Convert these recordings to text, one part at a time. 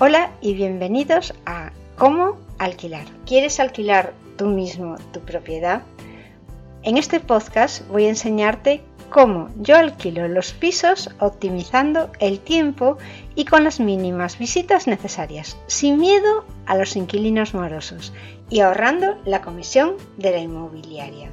Hola y bienvenidos a Cómo alquilar. ¿Quieres alquilar tú mismo tu propiedad? En este podcast voy a enseñarte cómo yo alquilo los pisos optimizando el tiempo y con las mínimas visitas necesarias, sin miedo a los inquilinos morosos y ahorrando la comisión de la inmobiliaria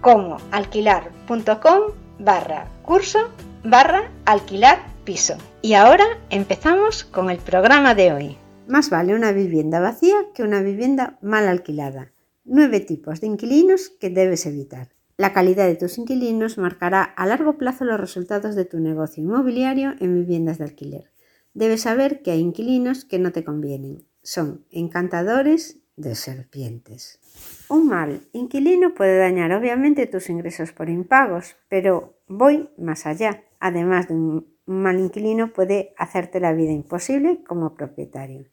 comoalquilar.com barra curso barra alquilar piso. Y ahora empezamos con el programa de hoy. Más vale una vivienda vacía que una vivienda mal alquilada. Nueve tipos de inquilinos que debes evitar. La calidad de tus inquilinos marcará a largo plazo los resultados de tu negocio inmobiliario en viviendas de alquiler. Debes saber que hay inquilinos que no te convienen. Son encantadores de serpientes. Un mal inquilino puede dañar obviamente tus ingresos por impagos, pero voy más allá. Además de un mal inquilino puede hacerte la vida imposible como propietario.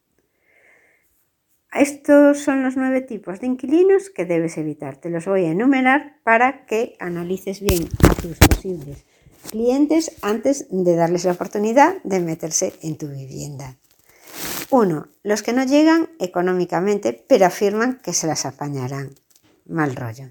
Estos son los nueve tipos de inquilinos que debes evitar. Te los voy a enumerar para que analices bien a tus posibles clientes antes de darles la oportunidad de meterse en tu vivienda. 1. Los que no llegan económicamente, pero afirman que se las apañarán. Mal rollo.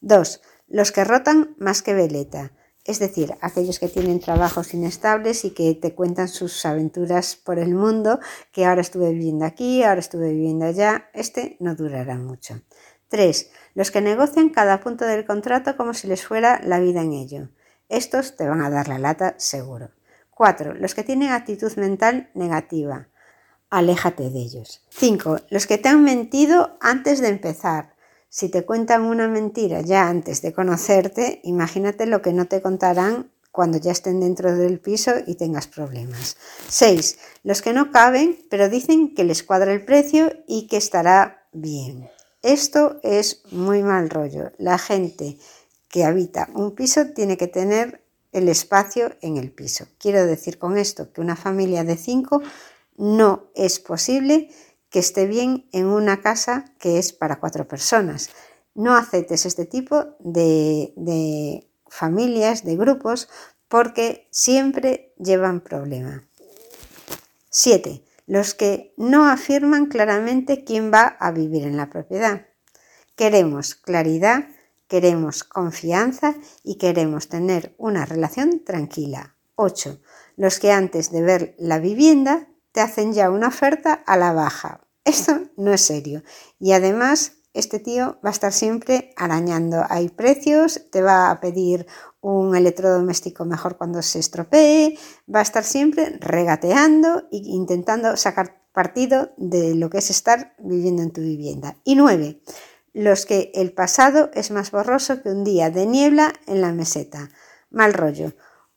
2. Los que rotan más que veleta, es decir, aquellos que tienen trabajos inestables y que te cuentan sus aventuras por el mundo, que ahora estuve viviendo aquí, ahora estuve viviendo allá, este no durará mucho. 3. Los que negocian cada punto del contrato como si les fuera la vida en ello. Estos te van a dar la lata seguro. 4. Los que tienen actitud mental negativa aléjate de ellos. 5. Los que te han mentido antes de empezar. Si te cuentan una mentira ya antes de conocerte, imagínate lo que no te contarán cuando ya estén dentro del piso y tengas problemas. 6. Los que no caben, pero dicen que les cuadra el precio y que estará bien. Esto es muy mal rollo. La gente que habita un piso tiene que tener el espacio en el piso. Quiero decir con esto que una familia de 5 no es posible que esté bien en una casa que es para cuatro personas. No aceptes este tipo de, familias, de grupos, porque siempre llevan problema. 7. Los que no afirman claramente quién va a vivir en la propiedad. Queremos claridad, queremos confianza y queremos tener una relación tranquila. 8. Los que antes de ver la vivienda te hacen ya una oferta a la baja. Esto no es serio y además este tío va a estar siempre arañando. Hay precios, te va a pedir un electrodoméstico mejor cuando se estropee, va a estar siempre regateando e intentando sacar partido de lo que es estar viviendo en tu vivienda. Y nueve, los que el pasado es más borroso que un día de niebla en la meseta. Mal rollo.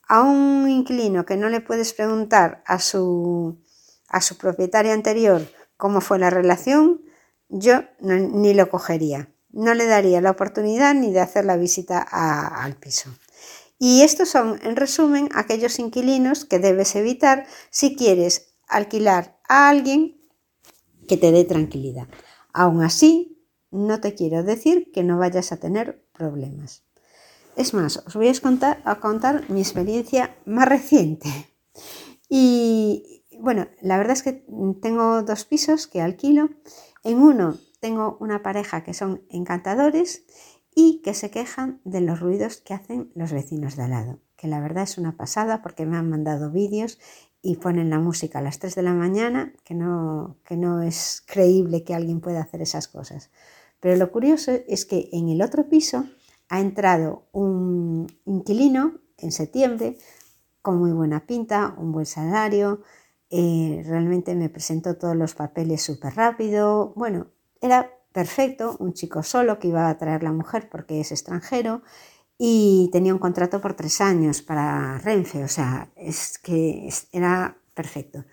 A un inquilino que no le puedes preguntar a su, a su propietario anterior cómo fue la relación, yo ni lo cogería. No le daría la oportunidad ni de hacer la visita al piso. Y estos son, en resumen, aquellos inquilinos que debes evitar si quieres alquilar a alguien que te dé tranquilidad. Aún así, no te quiero decir que no vayas a tener problemas. Es más, os voy a contar, a contar mi experiencia más reciente. Y bueno, la verdad es que tengo dos pisos que alquilo en uno tengo una pareja que son encantadores y que se quejan de los ruidos que hacen los vecinos de al lado, que la verdad es una pasada porque me han mandado vídeos y ponen la música a las 3 de la mañana, que no, que no es creíble que alguien pueda hacer esas cosas. Pero lo curioso es que en el otro piso ha entrado un inquilino en septiembre con muy buena pinta, un buen salario, eh, realmente me presentó todos los papeles súper rápido. Bueno, era perfecto, un chico solo que iba a traer la mujer porque es extranjero y tenía un contrato por tres años para Renfe, o sea, es que era perfecto.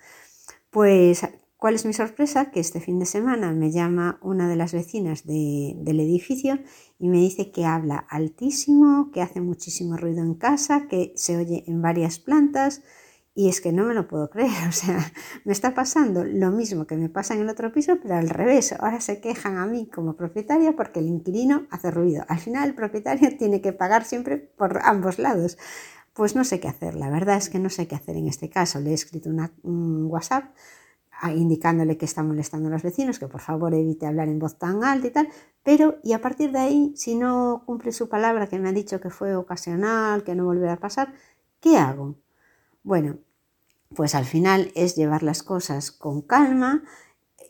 Pues, ¿cuál es mi sorpresa? Que este fin de semana me llama una de las vecinas del edificio y me dice que habla altísimo, que hace muchísimo ruido en casa, que se oye en varias plantas, y es que no me lo puedo creer, o sea, me está pasando lo mismo que me pasa en el otro piso, pero al revés. Ahora se quejan a mí como propietaria porque el inquilino hace ruido. Al final el propietario tiene que pagar siempre por ambos lados. Pues no sé qué hacer, la verdad es que no sé qué hacer en este caso. Le he escrito un WhatsApp ah, indicándole que está molestando a los vecinos, que por favor evite hablar en voz tan alta y tal, pero y a partir de ahí, si no cumple su palabra que me ha dicho que fue ocasional, que no volverá a pasar, ¿qué hago? Bueno, pues al final es llevar las cosas con calma,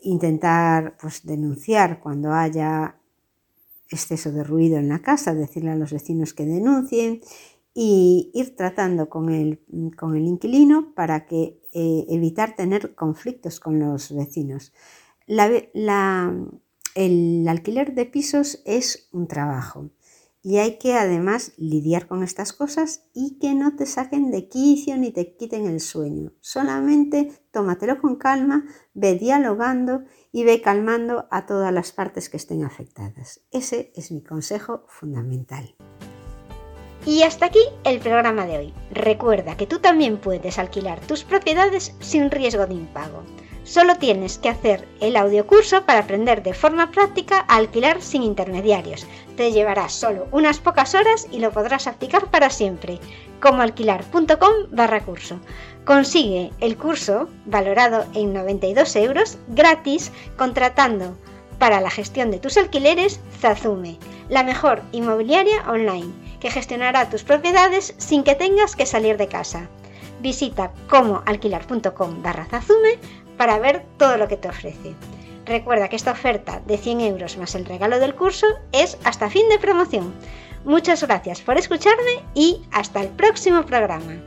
intentar pues, denunciar cuando haya exceso de ruido en la casa, decirle a los vecinos que denuncien y ir tratando con el, con el inquilino para que eh, evitar tener conflictos con los vecinos. el alquiler de pisos es un trabajo y hay que además lidiar con estas cosas y que no te saquen de quicio ni te quiten el sueño. Solamente tómatelo con calma, ve dialogando y ve calmando a todas las partes que estén afectadas. Ese es mi consejo fundamental. Y hasta aquí el programa de hoy. Recuerda que tú también puedes alquilar tus propiedades sin riesgo de impago. Solo tienes que hacer el audiocurso para aprender de forma práctica a alquilar sin intermediarios. Te llevará solo unas pocas horas y lo podrás aplicar para siempre. Como alquilar.com barra curso. Consigue el curso, valorado en 92 euros, gratis, contratando para la gestión de tus alquileres Zazume, la mejor inmobiliaria online, que gestionará tus propiedades sin que tengas que salir de casa. Visita comoalquilar.com barra Zazume para ver todo lo que te ofrece. Recuerda que esta oferta de 100 euros más el regalo del curso es hasta fin de promoción. Muchas gracias por escucharme y hasta el próximo programa.